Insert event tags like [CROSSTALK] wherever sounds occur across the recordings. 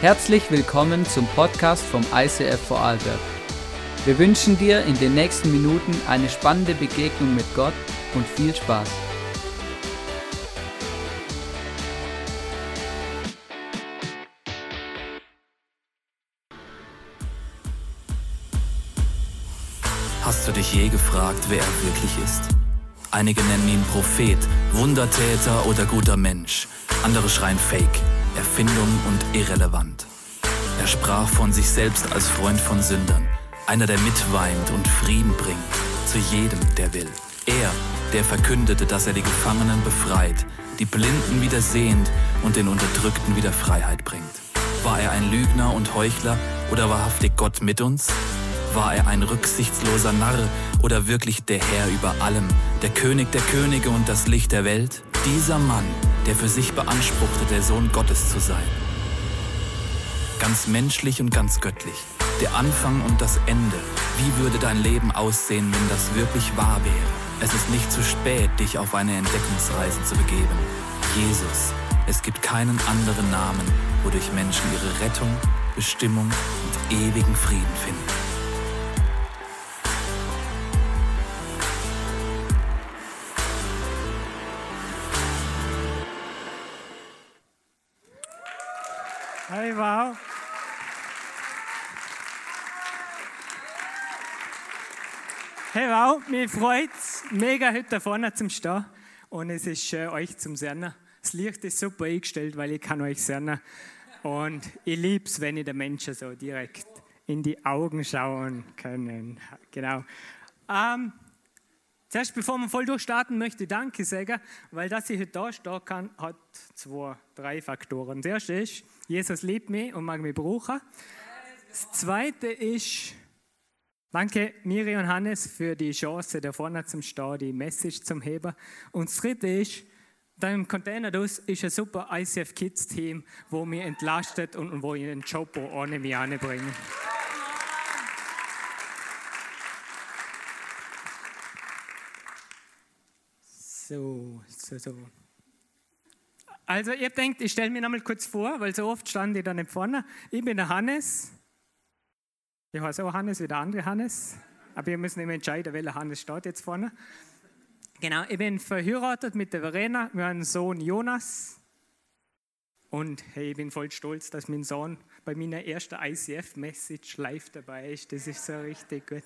Herzlich willkommen zum Podcast vom ICF Vorarlberg. Wir wünschen dir in den nächsten Minuten eine spannende Begegnung mit Gott und viel Spaß. Hast du dich je gefragt, wer er wirklich ist? Einige nennen ihn Prophet, Wundertäter oder guter Mensch. Andere schreien Fake. Erfindung und irrelevant. Er sprach von sich selbst als Freund von Sündern, einer, der mitweint und Frieden bringt zu jedem, der will. Er, der verkündete, dass er die Gefangenen befreit, die Blinden wieder sehend und den Unterdrückten wieder Freiheit bringt. War er ein Lügner und Heuchler oder wahrhaftig Gott mit uns? War er ein rücksichtsloser Narr oder wirklich der Herr über allem, der König der Könige und das Licht der Welt? Dieser Mann, der für sich beanspruchte, der Sohn Gottes zu sein. Ganz menschlich und ganz göttlich. Der Anfang und das Ende. Wie würde dein Leben aussehen, wenn das wirklich wahr wäre? Es ist nicht zu spät, dich auf eine Entdeckungsreise zu begeben. Jesus. Es gibt keinen anderen Namen, wodurch Menschen ihre Rettung, Bestimmung und ewigen Frieden finden. Wow. Hey, wow, mich freut es mega heute da vorne zum Stehen und es ist äh, euch zum Sehen. Das Licht ist super eingestellt, weil ich kann euch sehen und ich liebe es, wenn ich den Menschen so direkt in die Augen schauen kann. Genau. Ähm, zuerst, bevor wir voll durchstarten, möchte Danke sagen, weil dass ich heute da stehen kann, hat zwei, drei Faktoren. Das erste ist, Jesus liebt mich und mag mich brauchen. Das zweite ist, danke Miri und Hannes für die Chance, da vorne zum Stehen, die Message zum Heben. Und das dritte ist, da im Container ist ein super ICF Kids Team, wo mich entlastet und wo ich einen Job ohne mich anbringen. So, so, so. Also ihr denkt, ich stelle mich nochmal kurz vor, weil so oft stand ich da nicht vorne. Ich bin der Hannes. Ich heiße auch Hannes wie der andere Hannes. Aber ihr müsst nicht mehr entscheiden, welcher Hannes steht jetzt vorne. Genau, ich bin verheiratet mit der Verena. Wir haben einen Sohn Jonas. Und hey, ich bin voll stolz, dass mein Sohn bei meiner ersten ICF-Message live dabei ist. Das ist so richtig gut.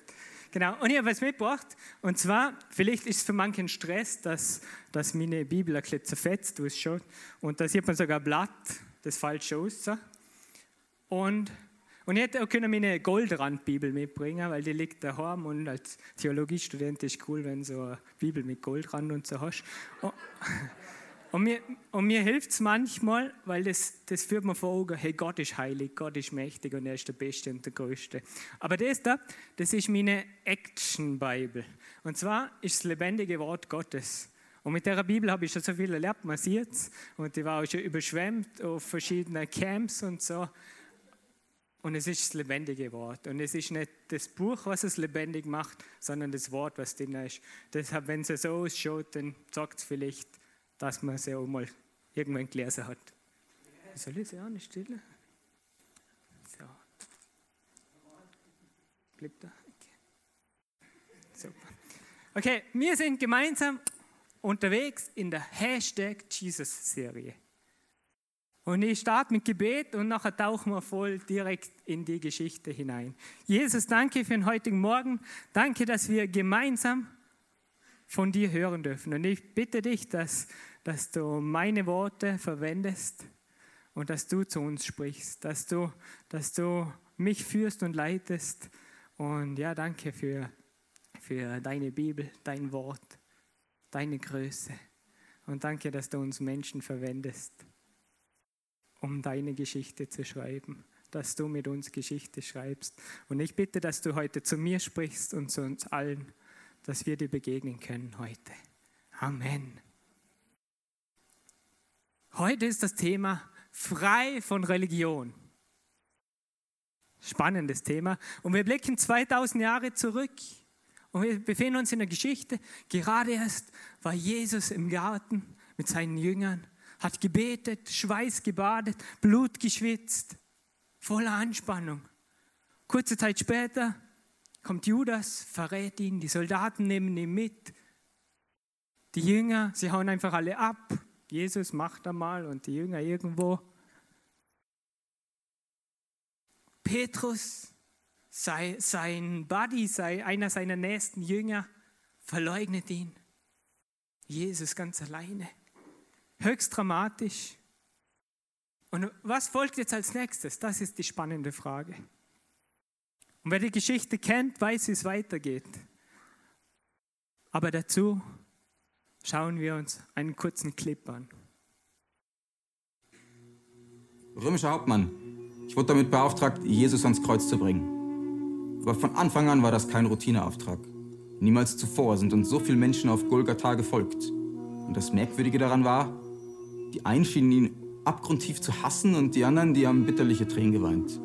Genau, und ich habe was mitgebracht. Und zwar, vielleicht ist es für manchen Stress, dass, dass meine Bibel ein bisschen zerfetzt ausschaut. Und da sieht man sogar ein Blatt, das falsch aussah. Und, und ich hätte auch können meine Goldrandbibel mitbringen, weil die liegt daheim und als Theologiestudent ist cool, wenn du so eine Bibel mit Goldrand und so hast. Und, und mir, und mir hilft es manchmal, weil das, das führt mir vor Augen, hey, Gott ist heilig, Gott ist mächtig und er ist der Beste und der Größte. Aber das da, das ist meine Action-Bible. Und zwar ist das lebendige Wort Gottes. Und mit dieser Bibel habe ich schon so viel erlebt, man sieht. Und die war auch schon überschwemmt auf verschiedenen Camps und so. Und es ist das lebendige Wort. Und es ist nicht das Buch, was es lebendig macht, sondern das Wort, was drin ist. Deshalb, wenn es so ausschaut, dann sagt es vielleicht, dass man sie auch mal irgendwann gelesen hat. Soll ich sie auch nicht stellen? So. Bleibt da? Okay. Super. Okay, wir sind gemeinsam unterwegs in der Hashtag Jesus-Serie. Und ich starte mit Gebet und nachher tauchen wir voll direkt in die Geschichte hinein. Jesus, danke für den heutigen Morgen. Danke, dass wir gemeinsam von dir hören dürfen. Und ich bitte dich, dass dass du meine Worte verwendest und dass du zu uns sprichst, dass du, dass du mich führst und leitest. Und ja, danke für, für deine Bibel, dein Wort, deine Größe. Und danke, dass du uns Menschen verwendest, um deine Geschichte zu schreiben, dass du mit uns Geschichte schreibst. Und ich bitte, dass du heute zu mir sprichst und zu uns allen, dass wir dir begegnen können heute. Amen. Heute ist das Thema frei von Religion. Spannendes Thema. Und wir blicken 2000 Jahre zurück und wir befinden uns in der Geschichte. Gerade erst war Jesus im Garten mit seinen Jüngern, hat gebetet, Schweiß gebadet, Blut geschwitzt. voller Anspannung. Kurze Zeit später kommt Judas, verrät ihn, die Soldaten nehmen ihn mit. Die Jünger, sie hauen einfach alle ab. Jesus macht einmal und die Jünger irgendwo. Petrus, sei, sein Buddy, sei einer seiner nächsten Jünger, verleugnet ihn. Jesus ganz alleine. Höchst dramatisch. Und was folgt jetzt als nächstes? Das ist die spannende Frage. Und wer die Geschichte kennt, weiß, wie es weitergeht. Aber dazu schauen wir uns einen kurzen Clip an. Römischer Hauptmann, ich wurde damit beauftragt, Jesus ans Kreuz zu bringen. Aber von Anfang an war das kein Routineauftrag. Niemals zuvor sind uns so viele Menschen auf Golgatha gefolgt. Und das Merkwürdige daran war, die einen schienen ihn abgrundtief zu hassen und die anderen, die haben bitterliche Tränen geweint.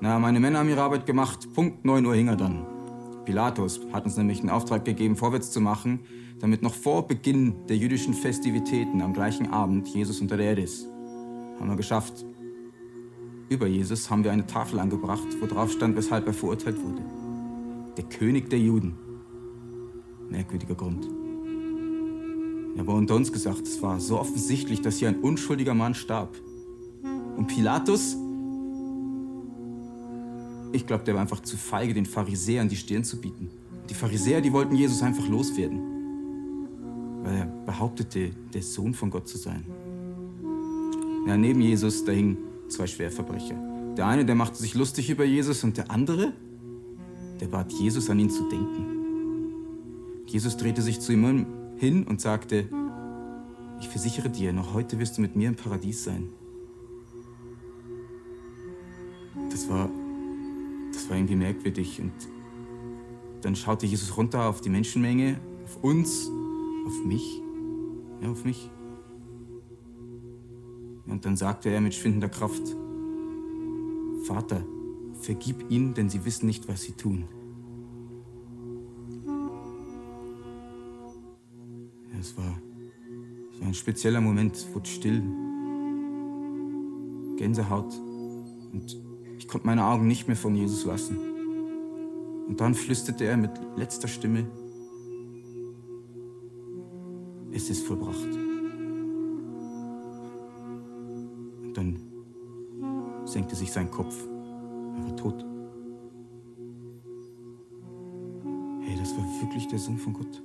Na, meine Männer haben ihre Arbeit gemacht. Punkt 9 Uhr hing er dann. Pilatus hat uns nämlich den Auftrag gegeben, vorwärts zu machen, damit noch vor Beginn der jüdischen Festivitäten am gleichen Abend Jesus unter der Erde ist. Haben wir geschafft. Über Jesus haben wir eine Tafel angebracht, wo drauf stand, weshalb er verurteilt wurde. Der König der Juden. Merkwürdiger Grund. Aber unter uns gesagt, es war so offensichtlich, dass hier ein unschuldiger Mann starb. Und Pilatus, ich glaube, der war einfach zu feige, den Pharisäern die Stirn zu bieten. Die Pharisäer, die wollten Jesus einfach loswerden, weil er behauptete, der Sohn von Gott zu sein. Ja, neben Jesus, da hingen zwei Schwerverbrecher. Der eine, der machte sich lustig über Jesus und der andere, der bat Jesus an ihn zu denken. Jesus drehte sich zu ihm hin und sagte, ich versichere dir, noch heute wirst du mit mir im Paradies sein. Das war, war irgendwie merkwürdig. Und dann schaute Jesus runter auf die Menschenmenge, auf uns, auf mich, ja, auf mich. Und dann sagte er mit schwindender Kraft, Vater, vergib ihnen, denn sie wissen nicht, was sie tun. Ja, es war, es war ein spezieller Moment, wurde still, Gänsehaut und ich konnte meine Augen nicht mehr von Jesus lassen. Und dann flüsterte er mit letzter Stimme, es ist vollbracht. Und dann senkte sich sein Kopf. Er war tot. Hey, das war wirklich der Sohn von Gott.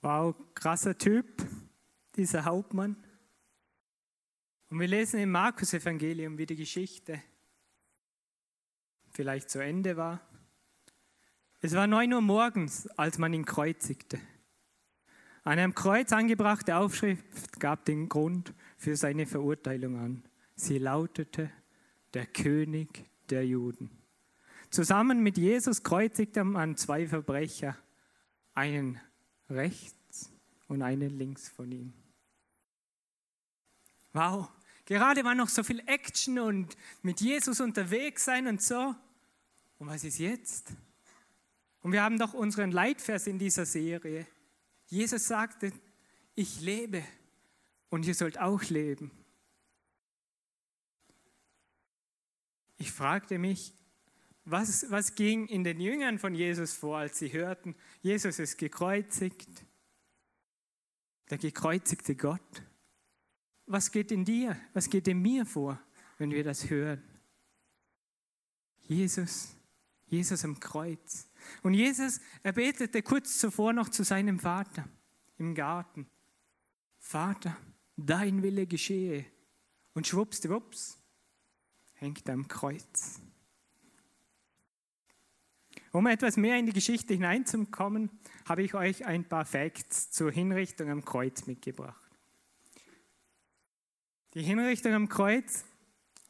Wow, krasser Typ, dieser Hauptmann. Und wir lesen im Markus-Evangelium, wie die Geschichte vielleicht zu Ende war. Es war neun Uhr morgens, als man ihn kreuzigte. Eine am Kreuz angebrachte Aufschrift gab den Grund für seine Verurteilung an. Sie lautete, der König der Juden. Zusammen mit Jesus kreuzigte man zwei Verbrecher, einen rechts und einen links von ihm. Wow, gerade war noch so viel Action und mit Jesus unterwegs sein und so. Und was ist jetzt? Und wir haben doch unseren Leitvers in dieser Serie. Jesus sagte, ich lebe und ihr sollt auch leben. Ich fragte mich, was, was ging in den Jüngern von Jesus vor, als sie hörten, Jesus ist gekreuzigt, der gekreuzigte Gott. Was geht in dir, was geht in mir vor, wenn wir das hören? Jesus, Jesus am Kreuz. Und Jesus, er betete kurz zuvor noch zu seinem Vater im Garten. Vater, dein Wille geschehe. Und schwuppsdiwupps hängt er am Kreuz. Um etwas mehr in die Geschichte hineinzukommen, habe ich euch ein paar Facts zur Hinrichtung am Kreuz mitgebracht. Die Hinrichtung am Kreuz,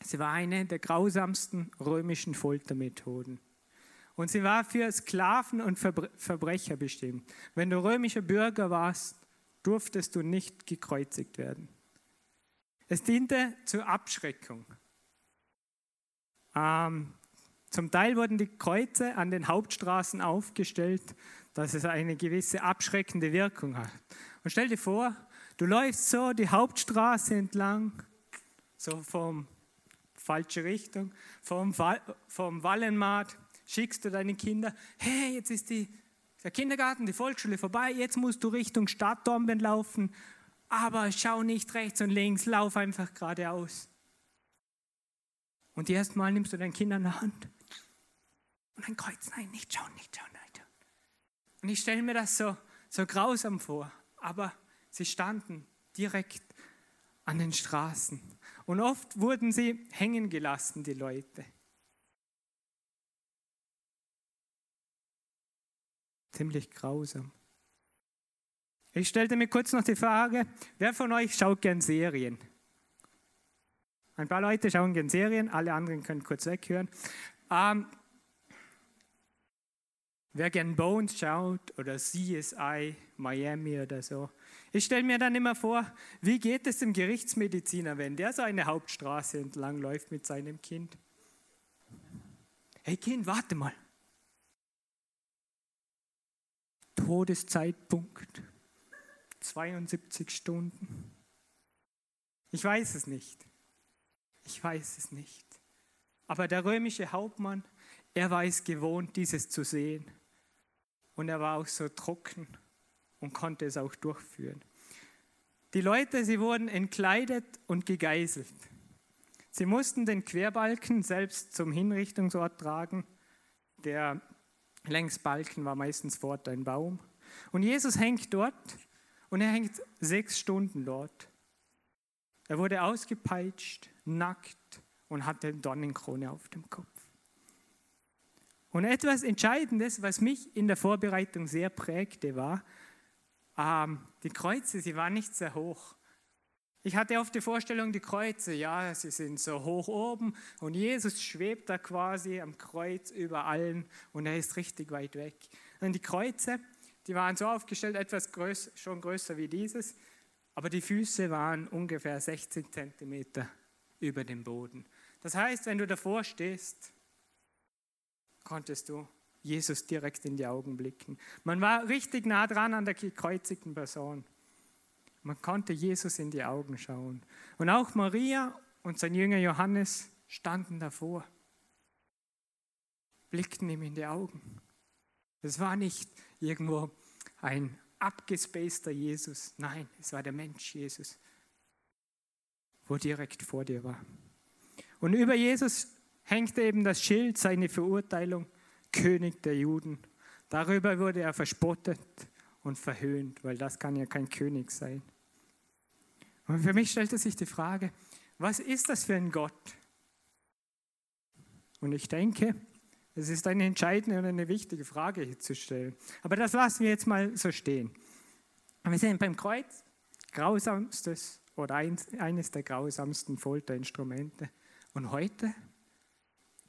sie war eine der grausamsten römischen Foltermethoden. Und sie war für Sklaven und Verbrecher bestimmt. Wenn du römischer Bürger warst, durftest du nicht gekreuzigt werden. Es diente zur Abschreckung. Ähm, zum Teil wurden die Kreuze an den Hauptstraßen aufgestellt, dass es eine gewisse abschreckende Wirkung hat. Und stell dir vor, Du läufst so die Hauptstraße entlang, so vom falsche Richtung, vom, vom Wallenmarkt, schickst du deine Kinder, hey, jetzt ist die, der Kindergarten, die Volksschule vorbei, jetzt musst du Richtung Stadtdorben laufen, aber schau nicht rechts und links, lauf einfach geradeaus. Und erst mal nimmst du dein Kind an der Hand und ein Kreuz, nein, nicht schauen, nicht schauen, schauen. Und ich stelle mir das so, so grausam vor, aber sie standen direkt an den Straßen. Und oft wurden sie hängen gelassen, die Leute. Ziemlich grausam. Ich stellte mir kurz noch die Frage, wer von euch schaut gern Serien? Ein paar Leute schauen gern Serien, alle anderen können kurz weghören. Ähm, wer gern Bones schaut oder CSI Miami oder so. Ich stelle mir dann immer vor, wie geht es dem Gerichtsmediziner, wenn der so eine Hauptstraße entlang läuft mit seinem Kind? Hey Kind, warte mal. Todeszeitpunkt 72 Stunden. Ich weiß es nicht. Ich weiß es nicht. Aber der römische Hauptmann, er war es gewohnt, dieses zu sehen. Und er war auch so trocken und konnte es auch durchführen. Die Leute, sie wurden entkleidet und gegeißelt. Sie mussten den Querbalken selbst zum Hinrichtungsort tragen. Der Längsbalken war meistens fort ein Baum. Und Jesus hängt dort und er hängt sechs Stunden dort. Er wurde ausgepeitscht, nackt und hatte eine Dornenkrone auf dem Kopf. Und etwas Entscheidendes, was mich in der Vorbereitung sehr prägte, war, ähm, die Kreuze, sie waren nicht sehr hoch. Ich hatte oft die Vorstellung, die Kreuze, ja, sie sind so hoch oben und Jesus schwebt da quasi am Kreuz über allen und er ist richtig weit weg. Und die Kreuze, die waren so aufgestellt, etwas größer, schon größer wie dieses, aber die Füße waren ungefähr 16 Zentimeter über dem Boden. Das heißt, wenn du davor stehst, konntest du Jesus direkt in die Augen blicken. Man war richtig nah dran an der gekreuzigten Person. Man konnte Jesus in die Augen schauen. Und auch Maria und sein Jünger Johannes standen davor, blickten ihm in die Augen. Es war nicht irgendwo ein abgespaceter Jesus. Nein, es war der Mensch Jesus, wo direkt vor dir war. Und über Jesus hängte eben das Schild, seine Verurteilung, König der Juden. Darüber wurde er verspottet und verhöhnt, weil das kann ja kein König sein. Und für mich stellte sich die Frage, was ist das für ein Gott? Und ich denke, es ist eine entscheidende und eine wichtige Frage hier zu stellen. Aber das lassen wir jetzt mal so stehen. Wir sind beim Kreuz, grausamstes oder eines der grausamsten Folterinstrumente. Und heute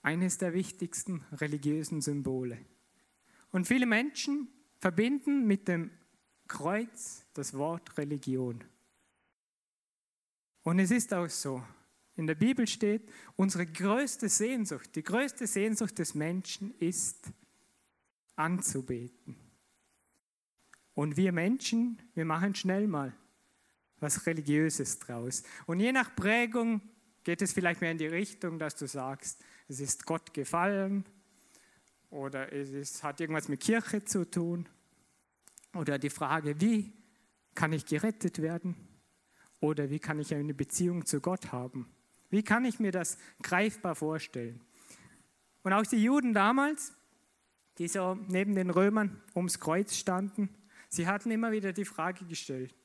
eines der wichtigsten religiösen Symbole. Und viele Menschen verbinden mit dem Kreuz das Wort Religion. Und es ist auch so. In der Bibel steht, unsere größte Sehnsucht, die größte Sehnsucht des Menschen ist anzubeten. Und wir Menschen, wir machen schnell mal was Religiöses draus. Und je nach Prägung geht es vielleicht mehr in die Richtung, dass du sagst, es ist Gott gefallen oder es ist, hat irgendwas mit Kirche zu tun. Oder die Frage, wie kann ich gerettet werden? Oder wie kann ich eine Beziehung zu Gott haben? Wie kann ich mir das greifbar vorstellen? Und auch die Juden damals, die so neben den Römern ums Kreuz standen, sie hatten immer wieder die Frage gestellt,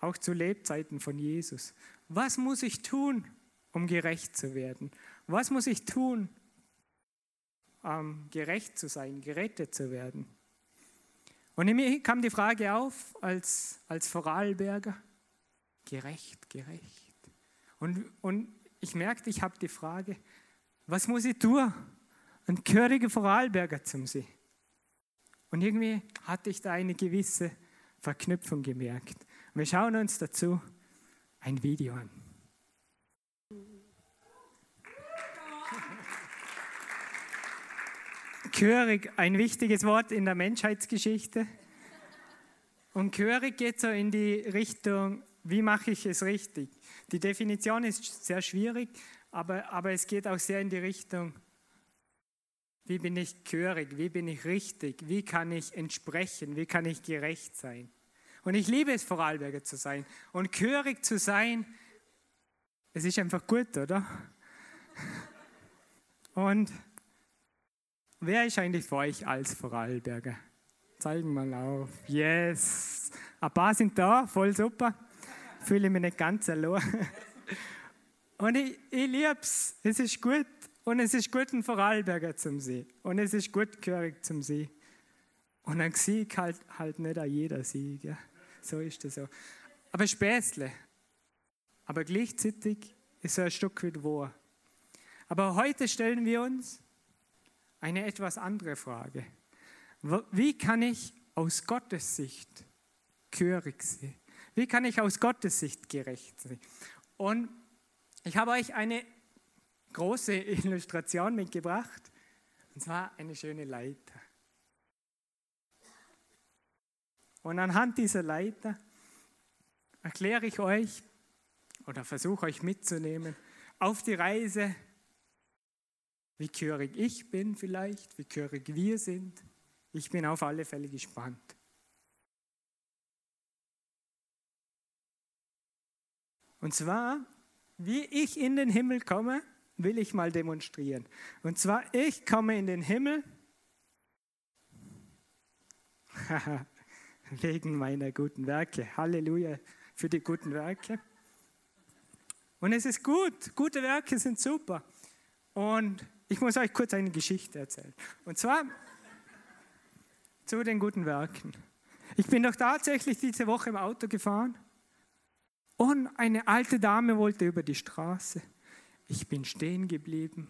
auch zu Lebzeiten von Jesus, was muss ich tun, um gerecht zu werden? Was muss ich tun, um gerecht zu sein, gerettet zu werden? Und in mir kam die Frage auf als, als Vorarlberger, gerecht, gerecht. Und, und ich merkte, ich habe die Frage, was muss ich tun? Ein gehöriger Vorarlberger zum See. Und irgendwie hatte ich da eine gewisse Verknüpfung gemerkt. Wir schauen uns dazu ein Video an. Gehörig, ein wichtiges Wort in der Menschheitsgeschichte. Und gehörig geht so in die Richtung, wie mache ich es richtig? Die Definition ist sehr schwierig, aber, aber es geht auch sehr in die Richtung, wie bin ich gehörig, wie bin ich richtig, wie kann ich entsprechen, wie kann ich gerecht sein. Und ich liebe es, Vorarlberger zu sein. Und gehörig zu sein, es ist einfach gut, oder? Und wer ist eigentlich für euch als Vorarlberger? Zeigen mal auf. Yes. Ein paar sind da, voll super. Fühle mich nicht ganz allein. [LAUGHS] Und ich, ich liebe es. Es ist gut. Und es ist gut, ein Vorarlberger zum See. Und es ist gut, gehörig zum See. Und ein Sieg halt, halt nicht an jeder Sieg. Ja. So ist das so. Aber Späßle. Aber gleichzeitig ist so ein Stück weit wahr. Aber heute stellen wir uns eine etwas andere Frage. Wie kann ich aus Gottes Sicht gehörig sein? Wie kann ich aus Gottes Sicht gerecht sein? Und ich habe euch eine große [LAUGHS] Illustration mitgebracht, und zwar eine schöne Leiter. Und anhand dieser Leiter erkläre ich euch oder versuche euch mitzunehmen auf die Reise, wie gehörig ich bin vielleicht, wie gehörig wir sind ich bin auf alle Fälle gespannt. Und zwar, wie ich in den Himmel komme, will ich mal demonstrieren. Und zwar, ich komme in den Himmel [LAUGHS] wegen meiner guten Werke. Halleluja für die guten Werke. Und es ist gut, gute Werke sind super. Und ich muss euch kurz eine Geschichte erzählen. Und zwar, zu den guten Werken. Ich bin doch tatsächlich diese Woche im Auto gefahren und eine alte Dame wollte über die Straße. Ich bin stehen geblieben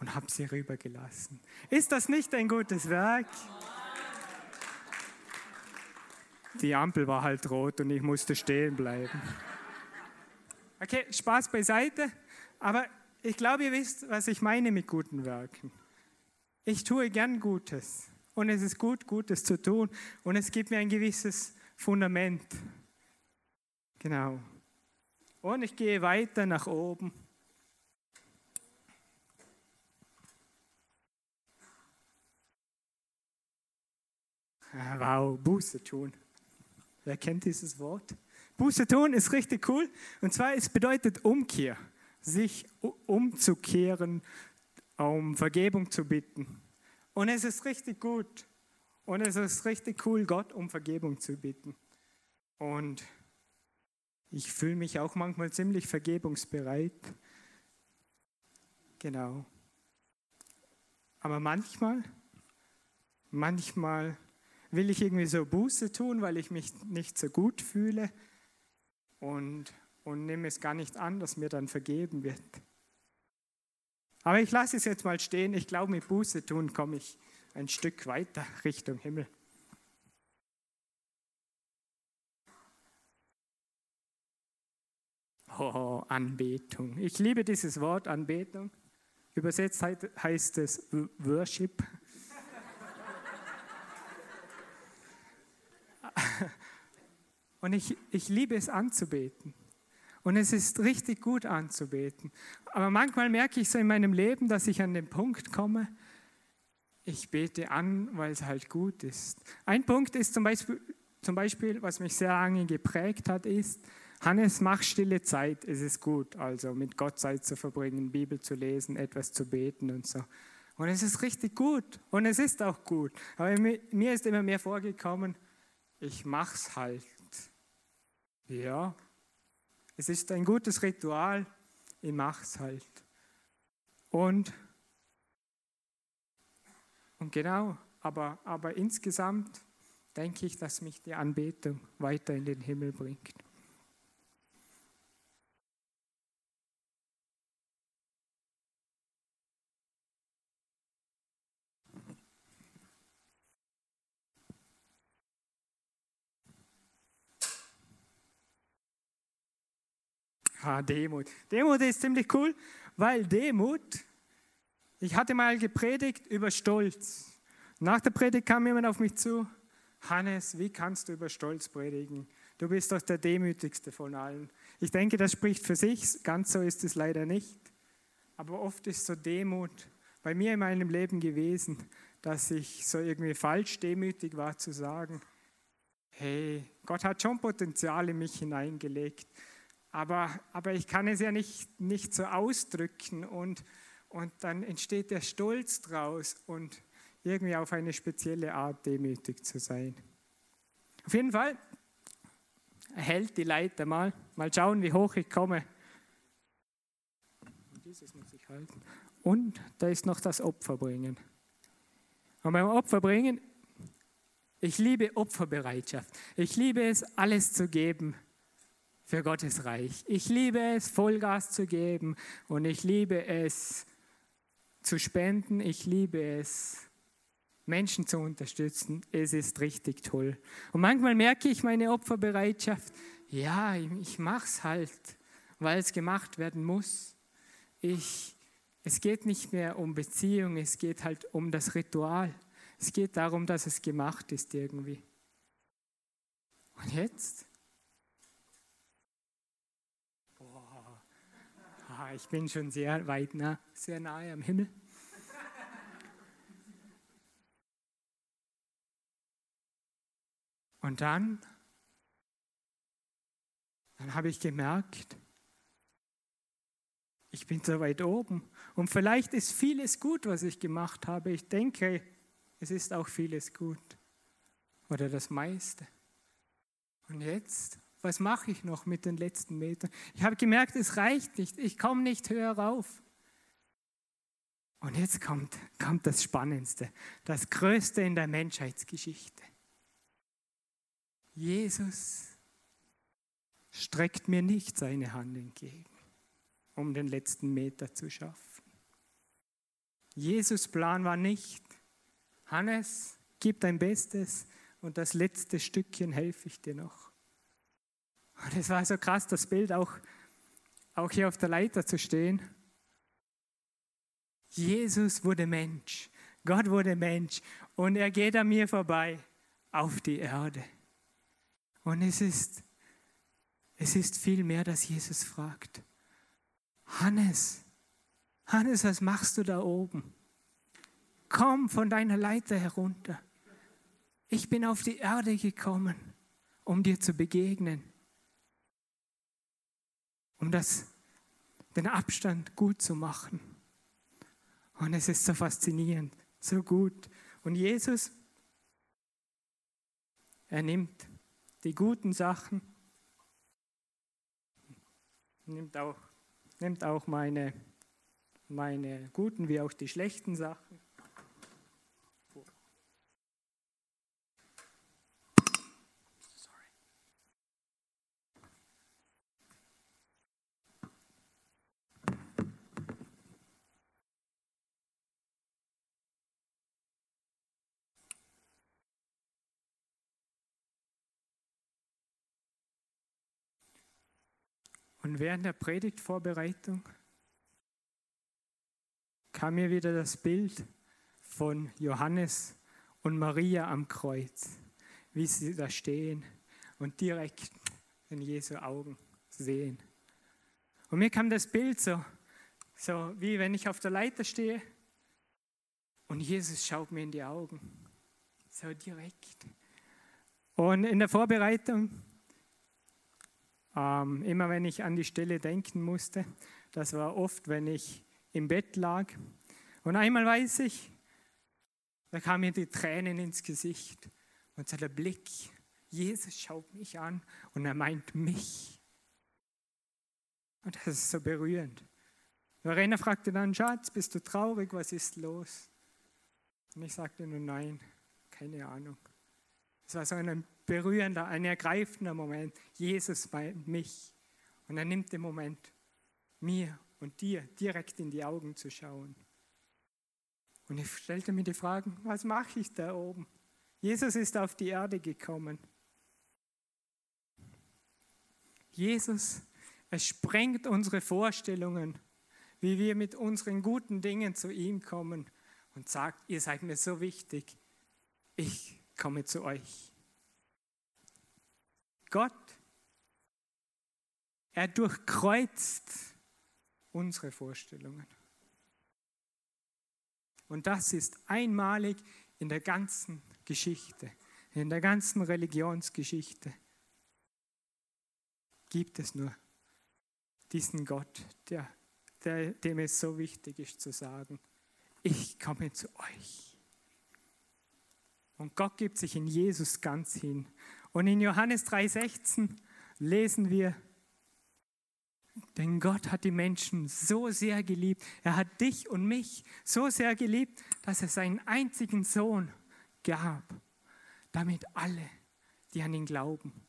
und habe sie rübergelassen. Ist das nicht ein gutes Werk? Die Ampel war halt rot und ich musste stehen bleiben. Okay, Spaß beiseite, aber ich glaube, ihr wisst, was ich meine mit guten Werken. Ich tue gern Gutes. Und es ist gut, Gutes zu tun. Und es gibt mir ein gewisses Fundament. Genau. Und ich gehe weiter nach oben. Ah, wow, Buße tun. Wer kennt dieses Wort? Buße tun ist richtig cool. Und zwar, es bedeutet Umkehr. Sich umzukehren, um Vergebung zu bitten. Und es ist richtig gut. Und es ist richtig cool, Gott um Vergebung zu bitten. Und ich fühle mich auch manchmal ziemlich vergebungsbereit. Genau. Aber manchmal, manchmal will ich irgendwie so Buße tun, weil ich mich nicht so gut fühle und, und nehme es gar nicht an, dass mir dann vergeben wird. Aber ich lasse es jetzt mal stehen. Ich glaube, mit Buße tun komme ich ein Stück weiter Richtung Himmel. Oh, Anbetung. Ich liebe dieses Wort Anbetung. Übersetzt heißt es Worship. [LAUGHS] Und ich, ich liebe es anzubeten. Und es ist richtig gut anzubeten. Aber manchmal merke ich so in meinem Leben, dass ich an den Punkt komme, ich bete an, weil es halt gut ist. Ein Punkt ist zum Beispiel, zum Beispiel, was mich sehr lange geprägt hat, ist, Hannes, mach stille Zeit, es ist gut, also mit Gott Zeit zu verbringen, Bibel zu lesen, etwas zu beten und so. Und es ist richtig gut und es ist auch gut. Aber mir ist immer mehr vorgekommen, ich mach's halt. Ja, es ist ein gutes Ritual, ich mache es halt. Und, und genau, aber, aber insgesamt denke ich, dass mich die Anbetung weiter in den Himmel bringt. Ah, Demut. Demut ist ziemlich cool, weil Demut, ich hatte mal gepredigt über Stolz. Nach der Predigt kam jemand auf mich zu, Hannes, wie kannst du über Stolz predigen? Du bist doch der demütigste von allen. Ich denke, das spricht für sich. Ganz so ist es leider nicht. Aber oft ist so Demut bei mir in meinem Leben gewesen, dass ich so irgendwie falsch demütig war zu sagen, hey, Gott hat schon Potenzial in mich hineingelegt, aber, aber ich kann es ja nicht, nicht so ausdrücken und, und dann entsteht der Stolz draus und irgendwie auf eine spezielle Art demütig zu sein. Auf jeden Fall hält die Leiter mal, mal schauen, wie hoch ich komme. Und dieses muss ich halten. Und da ist noch das Opfer bringen. Und beim Opfer bringen, ich liebe Opferbereitschaft. Ich liebe es, alles zu geben für Gottes Reich. Ich liebe es, Vollgas zu geben und ich liebe es, zu spenden. Ich liebe es, Menschen zu unterstützen. Es ist richtig toll. Und manchmal merke ich meine Opferbereitschaft. Ja, ich mache es halt, weil es gemacht werden muss. Ich, es geht nicht mehr um Beziehung, es geht halt um das Ritual. Es geht darum, dass es gemacht ist irgendwie. Und jetzt? Ich bin schon sehr weit nah, sehr nahe am Himmel. Und dann, dann habe ich gemerkt, ich bin so weit oben. Und vielleicht ist vieles gut, was ich gemacht habe. Ich denke, es ist auch vieles gut. Oder das meiste. Und jetzt, was mache ich noch mit den letzten Metern? Ich habe gemerkt, es reicht nicht. Ich komme nicht höher rauf. Und jetzt kommt, kommt das Spannendste, das Größte in der Menschheitsgeschichte. Jesus streckt mir nicht seine Hand entgegen, um den letzten Meter zu schaffen. Jesus Plan war nicht, Hannes, gib dein Bestes und das letzte Stückchen helfe ich dir noch. Und es war so krass, das Bild auch, auch hier auf der Leiter zu stehen. Jesus wurde Mensch, Gott wurde Mensch und er geht an mir vorbei auf die Erde. Und es ist, es ist viel mehr, dass Jesus fragt. Hannes, Hannes, was machst du da oben? Komm von deiner Leiter herunter. Ich bin auf die Erde gekommen, um dir zu begegnen, um das, den Abstand gut zu machen. Und es ist so faszinierend, so gut. Und Jesus, er nimmt die guten Sachen, nimmt auch, nimmt auch meine, meine guten wie auch die schlechten Sachen. Und während der Predigtvorbereitung kam mir wieder das Bild von Johannes und Maria am Kreuz, wie sie da stehen und direkt in Jesu Augen sehen. Und mir kam das Bild so, so wie wenn ich auf der Leiter stehe und Jesus schaut mir in die Augen, so direkt. Und in der Vorbereitung ähm, immer wenn ich an die Stelle denken musste, das war oft, wenn ich im Bett lag. Und einmal weiß ich, da kamen mir die Tränen ins Gesicht und so der Blick, Jesus schaut mich an und er meint mich. Und das ist so berührend. Verena fragte dann, Schatz, bist du traurig, was ist los? Und ich sagte nur, nein, keine Ahnung. Es war so ein berührender, ein ergreifender Moment. Jesus bei mich. Und er nimmt den Moment, mir und dir direkt in die Augen zu schauen. Und ich stellte mir die Fragen, was mache ich da oben? Jesus ist auf die Erde gekommen. Jesus, es sprengt unsere Vorstellungen, wie wir mit unseren guten Dingen zu ihm kommen und sagt, ihr seid mir so wichtig, ich komme zu euch. Gott, er durchkreuzt unsere Vorstellungen. Und das ist einmalig in der ganzen Geschichte, in der ganzen Religionsgeschichte. Gibt es nur diesen Gott, der, der, dem es so wichtig ist zu sagen, ich komme zu euch. Und Gott gibt sich in Jesus ganz hin. Und in Johannes 3:16 lesen wir, denn Gott hat die Menschen so sehr geliebt. Er hat dich und mich so sehr geliebt, dass er seinen einzigen Sohn gab, damit alle, die an ihn glauben,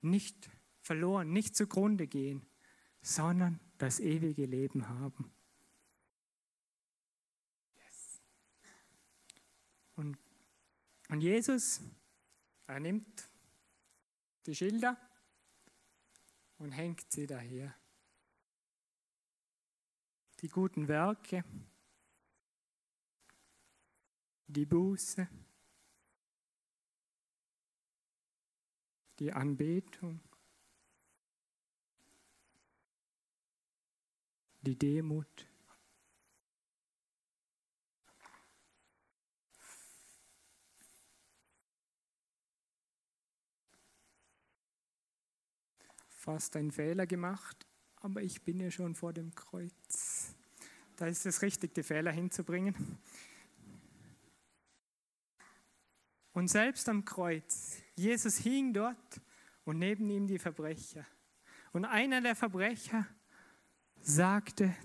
nicht verloren, nicht zugrunde gehen, sondern das ewige Leben haben. Yes. Und, und Jesus, er nimmt die Schilder und hängt sie daher. Die guten Werke, die Buße, die Anbetung, die Demut. Fast einen Fehler gemacht, aber ich bin ja schon vor dem Kreuz. Da ist es richtig, die Fehler hinzubringen. Und selbst am Kreuz, Jesus hing dort und neben ihm die Verbrecher. Und einer der Verbrecher sagte,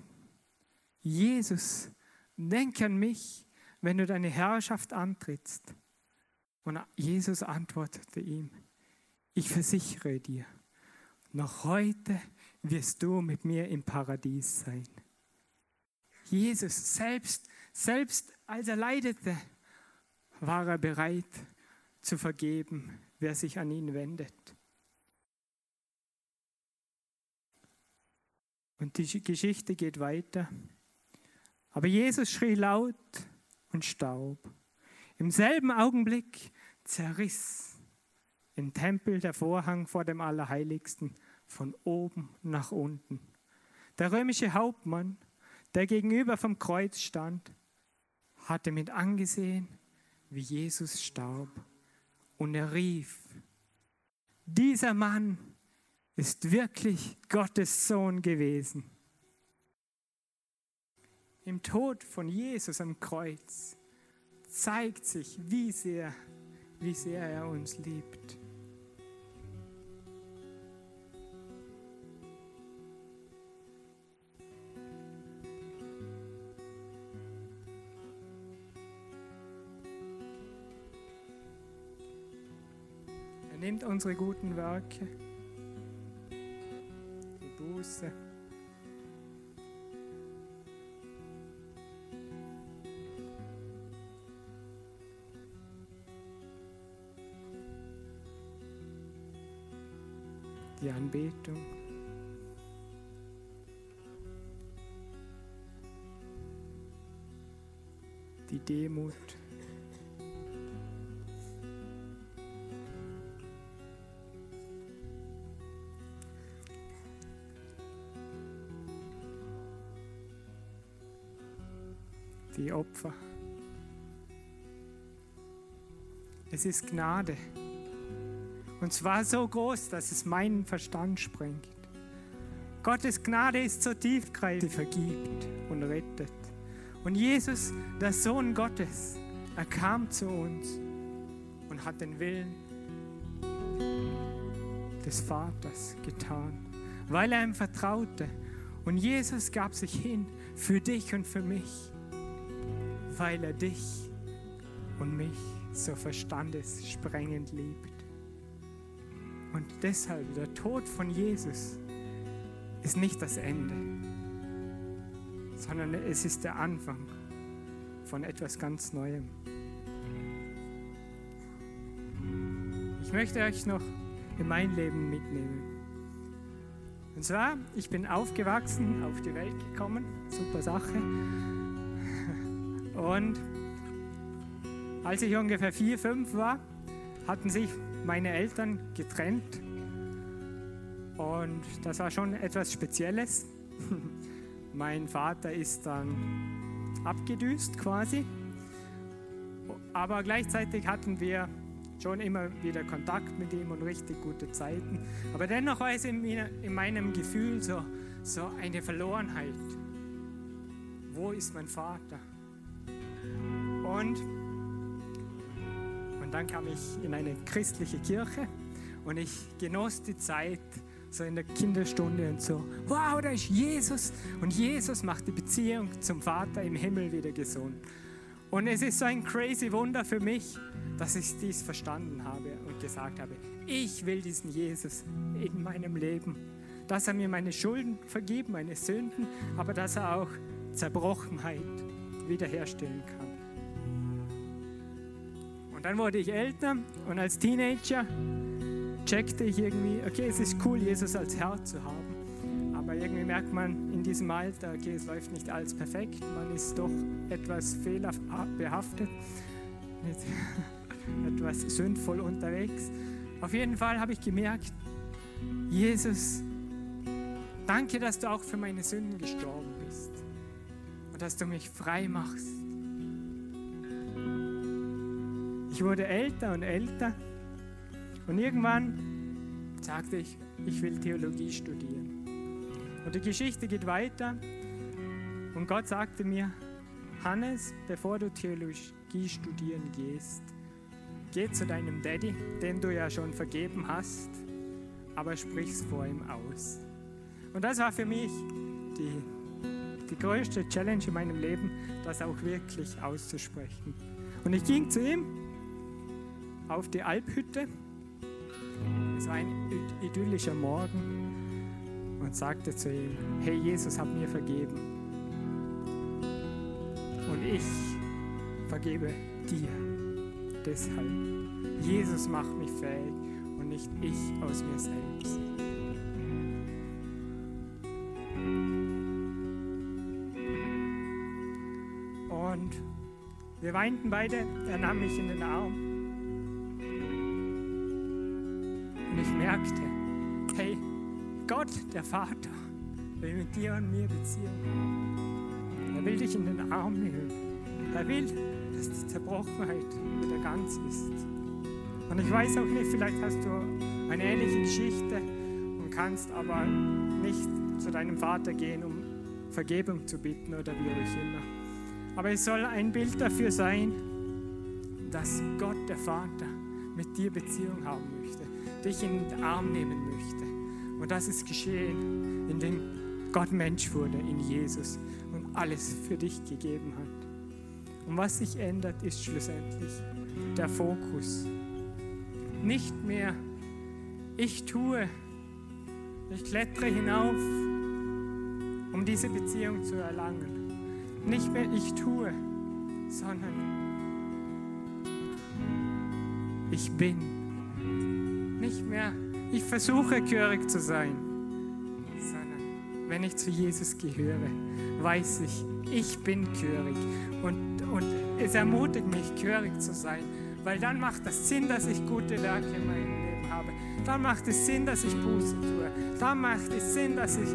Jesus, denk an mich, wenn du deine Herrschaft antrittst. Und Jesus antwortete ihm, ich versichere dir, noch heute wirst du mit mir im Paradies sein. Jesus selbst, selbst als er leidete, war er bereit zu vergeben, wer sich an ihn wendet. Und die Geschichte geht weiter. Aber Jesus schrie laut und staub. Im selben Augenblick zerriss im Tempel der Vorhang vor dem Allerheiligsten von oben nach unten. Der römische Hauptmann, der gegenüber vom Kreuz stand, hatte mit angesehen, wie Jesus starb. Und er rief, dieser Mann ist wirklich Gottes Sohn gewesen. Im Tod von Jesus am Kreuz zeigt sich, wie sehr, wie sehr er uns liebt. Nimmt unsere guten Werke Buße. Die Anbetung. Die Demut. Die Opfer. Es ist Gnade. Und zwar so groß, dass es meinen Verstand sprengt. Gottes Gnade ist so tiefgreifend, vergibt und rettet. Und Jesus, der Sohn Gottes, er kam zu uns und hat den Willen des Vaters getan, weil er ihm vertraute. Und Jesus gab sich hin für dich und für mich weil er dich und mich so verstandessprengend liebt. Und deshalb der Tod von Jesus ist nicht das Ende, sondern es ist der Anfang von etwas ganz Neuem. Ich möchte euch noch in mein Leben mitnehmen. Und zwar, ich bin aufgewachsen, auf die Welt gekommen, super Sache. Und als ich ungefähr vier, fünf war, hatten sich meine Eltern getrennt Und das war schon etwas Spezielles. [LAUGHS] mein Vater ist dann abgedüst quasi. Aber gleichzeitig hatten wir schon immer wieder Kontakt mit ihm und richtig gute Zeiten. Aber dennoch war es in, in meinem Gefühl so, so eine Verlorenheit. Wo ist mein Vater? Und, und dann kam ich in eine christliche Kirche und ich genoss die Zeit so in der Kinderstunde und so, wow, da ist Jesus. Und Jesus macht die Beziehung zum Vater im Himmel wieder gesund. Und es ist so ein crazy Wunder für mich, dass ich dies verstanden habe und gesagt habe, ich will diesen Jesus in meinem Leben. Dass er mir meine Schulden vergibt, meine Sünden, aber dass er auch Zerbrochenheit wiederherstellen kann. Und dann wurde ich älter und als Teenager checkte ich irgendwie, okay, es ist cool, Jesus als Herr zu haben. Aber irgendwie merkt man in diesem Alter, okay, es läuft nicht alles perfekt, man ist doch etwas fehlerbehaftet, [LAUGHS] etwas sündvoll unterwegs. Auf jeden Fall habe ich gemerkt, Jesus, danke, dass du auch für meine Sünden gestorben bist und dass du mich frei machst. Ich wurde älter und älter und irgendwann sagte ich, ich will Theologie studieren. Und die Geschichte geht weiter. Und Gott sagte mir, Hannes, bevor du Theologie studieren gehst, geh zu deinem Daddy, den du ja schon vergeben hast, aber sprich's vor ihm aus. Und das war für mich die, die größte Challenge in meinem Leben, das auch wirklich auszusprechen. Und ich ging zu ihm auf die Alphütte es war ein idyllischer Morgen und sagte zu ihm, hey Jesus, hab mir vergeben. Und ich vergebe dir. Deshalb, Jesus macht mich fähig und nicht ich aus mir selbst. Und wir weinten beide, er nahm mich in den Arm der Vater, will mit dir und mir Beziehung haben. Er will dich in den Arm nehmen. Er will, dass die Zerbrochenheit wieder ganz ist. Und ich weiß auch nicht, vielleicht hast du eine ähnliche Geschichte und kannst aber nicht zu deinem Vater gehen, um Vergebung zu bitten oder wie auch immer. Aber es soll ein Bild dafür sein, dass Gott, der Vater, mit dir Beziehung haben möchte dich in den Arm nehmen möchte. Und das ist geschehen, indem Gott Mensch wurde in Jesus und alles für dich gegeben hat. Und was sich ändert, ist schlussendlich der Fokus. Nicht mehr, ich tue, ich klettere hinauf, um diese Beziehung zu erlangen. Nicht mehr ich tue, sondern ich bin nicht mehr, ich versuche gehörig zu sein, sondern wenn ich zu Jesus gehöre, weiß ich, ich bin gehörig. Und, und es ermutigt mich, gehörig zu sein, weil dann macht es Sinn, dass ich gute Werke in meinem Leben habe. Dann macht es Sinn, dass ich Buße tue. Dann macht es Sinn, dass ich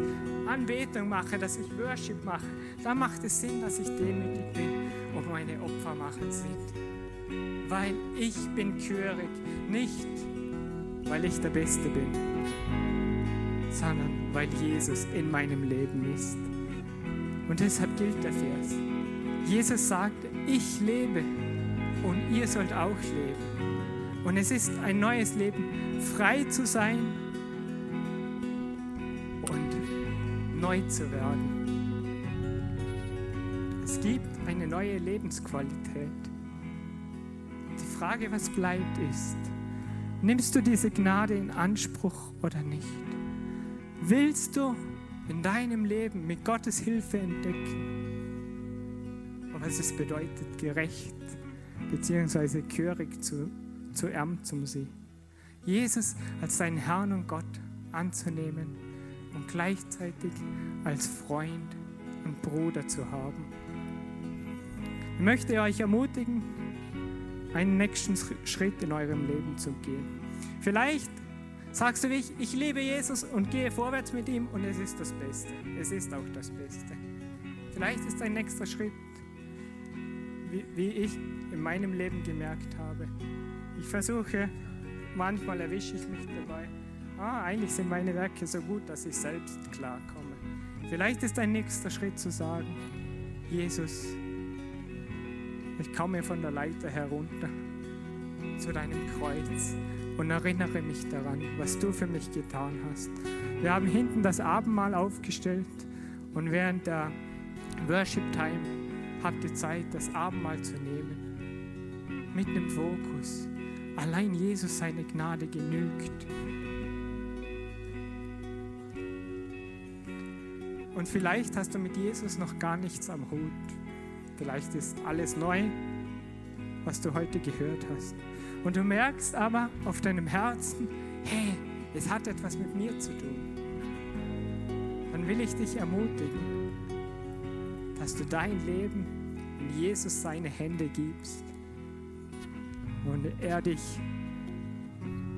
Anbetung mache, dass ich Worship mache. Dann macht es Sinn, dass ich demütig bin und meine Opfer machen sind. Weil ich bin gehörig, nicht weil ich der Beste bin, sondern weil Jesus in meinem Leben ist. Und deshalb gilt der Vers. Jesus sagt, ich lebe und ihr sollt auch leben. Und es ist ein neues Leben, frei zu sein und neu zu werden. Es gibt eine neue Lebensqualität. Die Frage, was bleibt, ist, Nimmst du diese Gnade in Anspruch oder nicht? Willst du in deinem Leben mit Gottes Hilfe entdecken, was es bedeutet, gerecht bzw. gehörig zu, zu ernten um sie? Jesus als deinen Herrn und Gott anzunehmen und gleichzeitig als Freund und Bruder zu haben. Ich möchte euch ermutigen, einen nächsten Schritt in eurem Leben zu gehen. Vielleicht Sagst du, ich, ich liebe Jesus und gehe vorwärts mit ihm und es ist das Beste. Es ist auch das Beste. Vielleicht ist ein nächster Schritt, wie, wie ich in meinem Leben gemerkt habe. Ich versuche, manchmal erwische ich mich dabei. Ah, eigentlich sind meine Werke so gut, dass ich selbst klarkomme. Vielleicht ist ein nächster Schritt zu sagen, Jesus, ich komme von der Leiter herunter zu deinem Kreuz und erinnere mich daran, was du für mich getan hast. Wir haben hinten das Abendmahl aufgestellt und während der Worship Time habt ihr Zeit, das Abendmahl zu nehmen. Mit dem Fokus. Allein Jesus seine Gnade genügt. Und vielleicht hast du mit Jesus noch gar nichts am Hut. Vielleicht ist alles neu, was du heute gehört hast. Und du merkst aber auf deinem Herzen, hey, es hat etwas mit mir zu tun. Dann will ich dich ermutigen, dass du dein Leben in Jesus seine Hände gibst und er dich,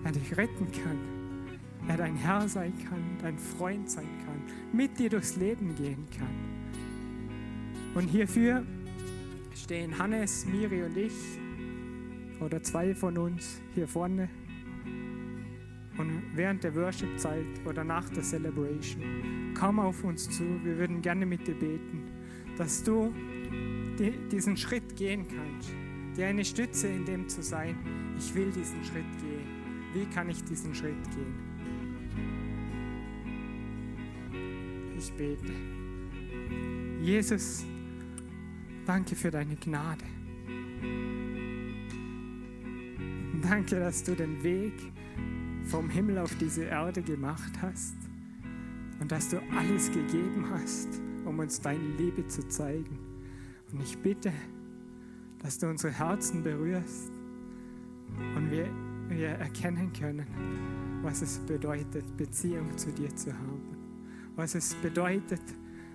er dich retten kann, er dein Herr sein kann, dein Freund sein kann, mit dir durchs Leben gehen kann. Und hierfür stehen Hannes, Miri und ich oder zwei von uns hier vorne. Und während der Worship-Zeit oder nach der Celebration, komm auf uns zu. Wir würden gerne mit dir beten, dass du die, diesen Schritt gehen kannst. Dir eine Stütze in dem zu sein. Ich will diesen Schritt gehen. Wie kann ich diesen Schritt gehen? Ich bete. Jesus, danke für deine Gnade. Danke, dass du den Weg vom Himmel auf diese Erde gemacht hast und dass du alles gegeben hast, um uns deine Liebe zu zeigen. Und ich bitte, dass du unsere Herzen berührst und wir, wir erkennen können, was es bedeutet, Beziehung zu dir zu haben. Was es bedeutet,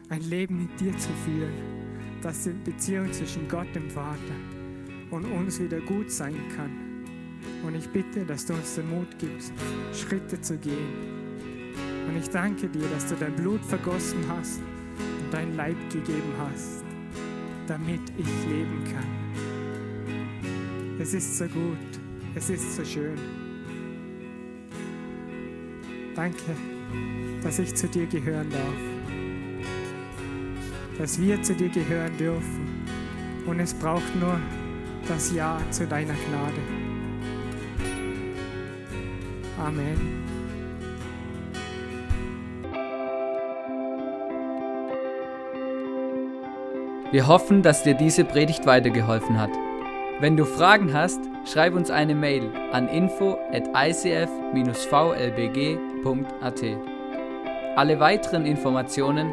ein Leben mit dir zu führen. Dass die Beziehung zwischen Gott, dem Vater, und uns wieder gut sein kann. Und ich bitte, dass du uns den Mut gibst, Schritte zu gehen. Und ich danke dir, dass du dein Blut vergossen hast und dein Leib gegeben hast, damit ich leben kann. Es ist so gut, es ist so schön. Danke, dass ich zu dir gehören darf. Dass wir zu dir gehören dürfen. Und es braucht nur das Ja zu deiner Gnade. Amen. Wir hoffen, dass dir diese Predigt weitergeholfen hat. Wenn du Fragen hast, schreib uns eine Mail an info at icf-vlbg.at. Alle weiteren Informationen